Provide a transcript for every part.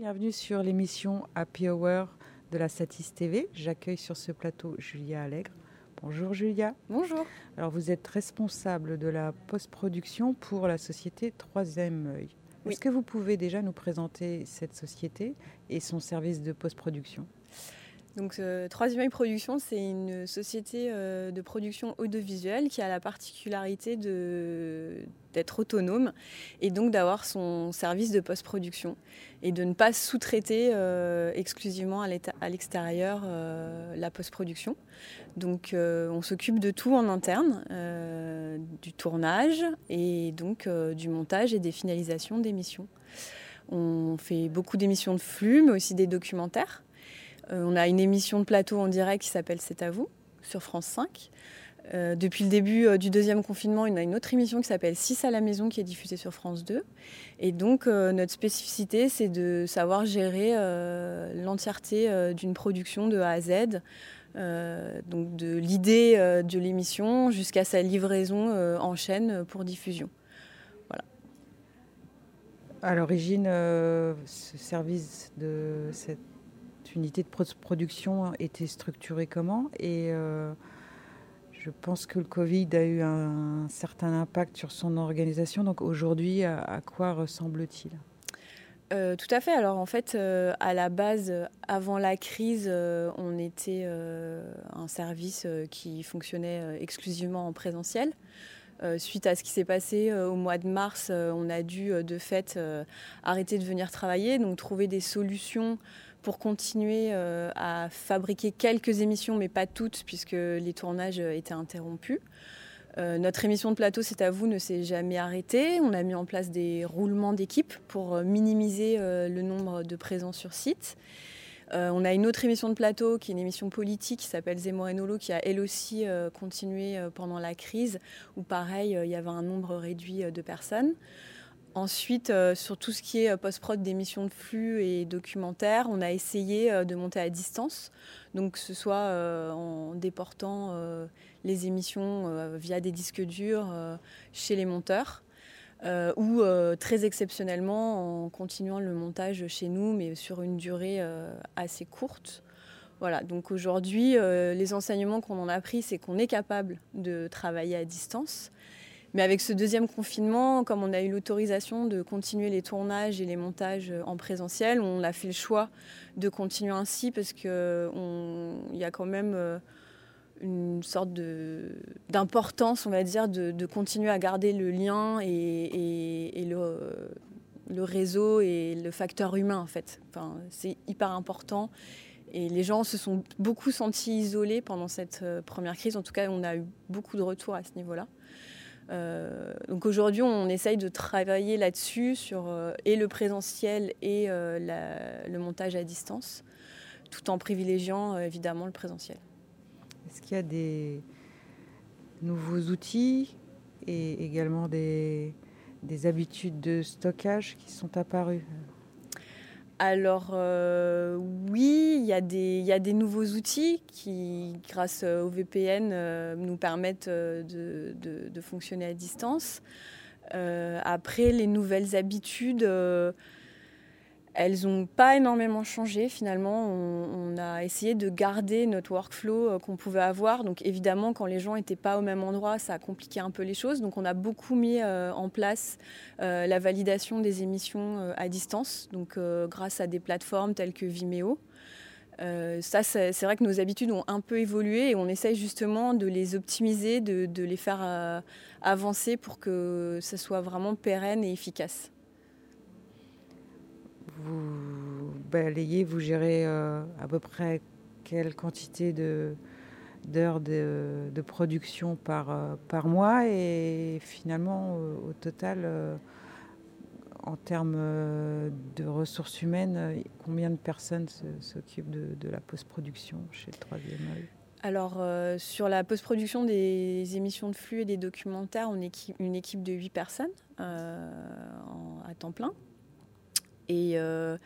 Bienvenue sur l'émission Happy Hour de la Satis TV. J'accueille sur ce plateau Julia Allègre. Bonjour Julia. Bonjour. Alors vous êtes responsable de la post-production pour la société Troisième œil. Oui. Est-ce que vous pouvez déjà nous présenter cette société et son service de post-production? Donc, euh, Troisième œil Production, c'est une société euh, de production audiovisuelle qui a la particularité d'être autonome et donc d'avoir son service de post-production et de ne pas sous-traiter euh, exclusivement à l'extérieur la post-production. Donc, on s'occupe de tout en interne, du tournage et donc du montage et des finalisations d'émissions. On fait beaucoup d'émissions de flux, mais aussi des documentaires. Euh, on a une émission de plateau en direct qui s'appelle C'est à vous sur France 5. Euh, depuis le début euh, du deuxième confinement, on a une autre émission qui s'appelle 6 à la maison qui est diffusée sur France 2. Et donc notre spécificité, c'est de savoir gérer l'entièreté d'une production de A à Z. Donc de l'idée de l'émission jusqu'à sa livraison en chaîne pour diffusion. À l'origine, ce service de cette unité de post-production était structuré comment? Et euh, je pense que le Covid a eu un, certain impact sur son organisation. Donc aujourd'hui, à, quoi ressemble-t-il? Euh, tout à fait. Alors en fait, euh, à la base, avant la crise, on était un service qui fonctionnait exclusivement en présentiel. Suite à ce qui s'est passé au mois de mars, on a dû de fait arrêter de venir travailler, donc trouver des solutions pour continuer euh, à fabriquer quelques émissions, mais pas toutes, puisque les tournages euh, étaient interrompus. Euh, notre émission de plateau, c'est à vous, ne s'est jamais arrêtée. On a mis en place des roulements d'équipe pour minimiser le nombre de présents sur site. On a une autre émission de plateau qui est une émission politique qui s'appelle Zemmour et qui a elle aussi continué pendant la crise, où pareil, il y avait un nombre réduit de personnes. Ensuite, euh, sur tout ce qui est euh, post-prod d'émissions de flux et documentaires, on a essayé euh, de monter à distance, donc que ce soit en déportant les émissions via des disques durs chez les monteurs, ou très exceptionnellement en continuant le montage chez nous, mais sur une durée assez courte. Voilà, donc aujourd'hui, les enseignements qu'on en a pris, c'est qu'on est capable de travailler à distance. Mais avec ce deuxième confinement, comme on a eu l'autorisation de continuer les tournages et les montages en présentiel, on a fait le choix de continuer ainsi parce qu'il y a quand même euh, une sorte d'importance, on va dire, de, continuer à garder le lien et le, le réseau et le facteur humain, en fait. Enfin, c'est hyper important. Et les gens se sont beaucoup sentis isolés pendant cette euh, première crise. En tout cas, on a eu beaucoup de retours à ce niveau-là. Euh, donc aujourd'hui, on essaye de travailler là-dessus, sur euh, et le présentiel et euh, le montage à distance, tout en privilégiant évidemment le présentiel. Est-ce qu'il y a des nouveaux outils et également des habitudes de stockage qui sont apparues? Alors euh, oui, il y, a des- nouveaux outils qui, grâce euh, au VPN, euh, nous permettent de, fonctionner à distance. Après, les nouvelles habitudes, elles n'ont pas énormément changé finalement. On, a essayé de garder notre workflow euh, qu'on pouvait avoir. Donc évidemment, quand les gens n'étaient pas au même endroit, ça a compliqué un peu les choses. Donc on a beaucoup mis euh, en place euh, la validation des émissions à distance, donc grâce à des plateformes telles que Vimeo. Ça, c'est vrai que nos habitudes ont un peu évolué et on essaye justement de les optimiser, de, de les faire avancer pour que ça soit vraiment pérenne et efficace. Vous vous gérez euh, à peu près quelle quantité d'heures de, production par, euh, par mois et finalement euh, au total en termes de ressources humaines, combien de personnes s'occupent de, la post-production chez le Troisième œil? Alors, sur la post-production des émissions de flux et des documentaires, on est une équipe de 8 personnes à temps plein. Et euh,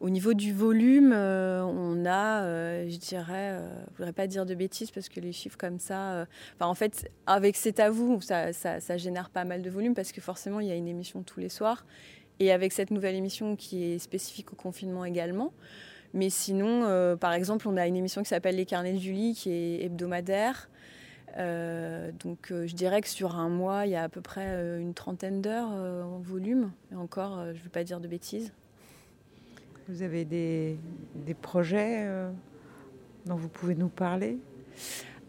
au niveau du volume, euh, on a, euh, je dirais, je voudrais pas dire de bêtises parce que les chiffres comme ça, en fait, avec C'est à vous, ça, génère pas mal de volume parce que forcément, il y a une émission tous les soirs. et avec cette nouvelle émission qui est spécifique au confinement également. Mais sinon, par exemple, on a une émission qui s'appelle Les Carnets de Julie, qui est hebdomadaire. Donc je dirais que sur un mois, il y a à peu près une trentaine d'heures en volume. Et encore, je ne veux pas dire de bêtises. Vous avez des, projets dont vous pouvez nous parler?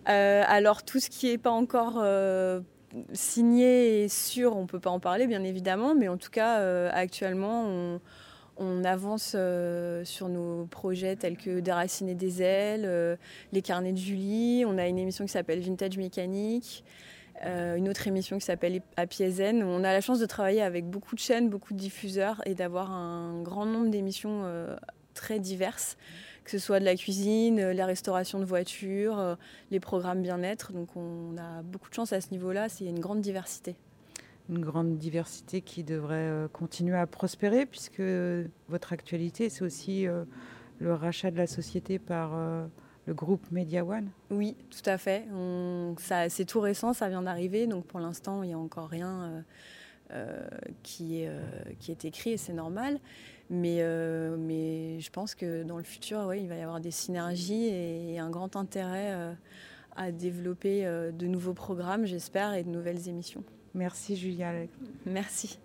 Alors tout ce qui n'est pas encore signé et sûr, on ne peut pas en parler, bien évidemment, mais en tout cas, euh, actuellement, on, avance euh, sur nos projets tels que Déraciner des ailes, euh, Les carnets de Julie, on a une émission qui s'appelle Vintage Mécanique. Une autre émission qui s'appelle Apiazen. On a la chance de travailler avec beaucoup de chaînes, beaucoup de diffuseurs et d'avoir un grand nombre d'émissions très diverses que ce soit de la cuisine, euh, la restauration de voitures, euh, les programmes bien-être. Donc on a beaucoup de chance à ce niveau-là, il y a une grande diversité. Une grande diversité qui devrait euh, continuer à prospérer puisque votre actualité, c'est aussi le rachat de la société par le groupe Media One Oui, tout à fait. c'est tout récent, ça vient d'arriver, donc pour l'instant, il n'y a encore rien qui, est, qui est écrit et c'est normal. Mais, euh, mais je pense que dans le futur, ouais, il va y avoir des synergies et, un grand intérêt euh, à développer euh, de nouveaux programmes, j'espère, et de nouvelles émissions. Merci Julia. Merci.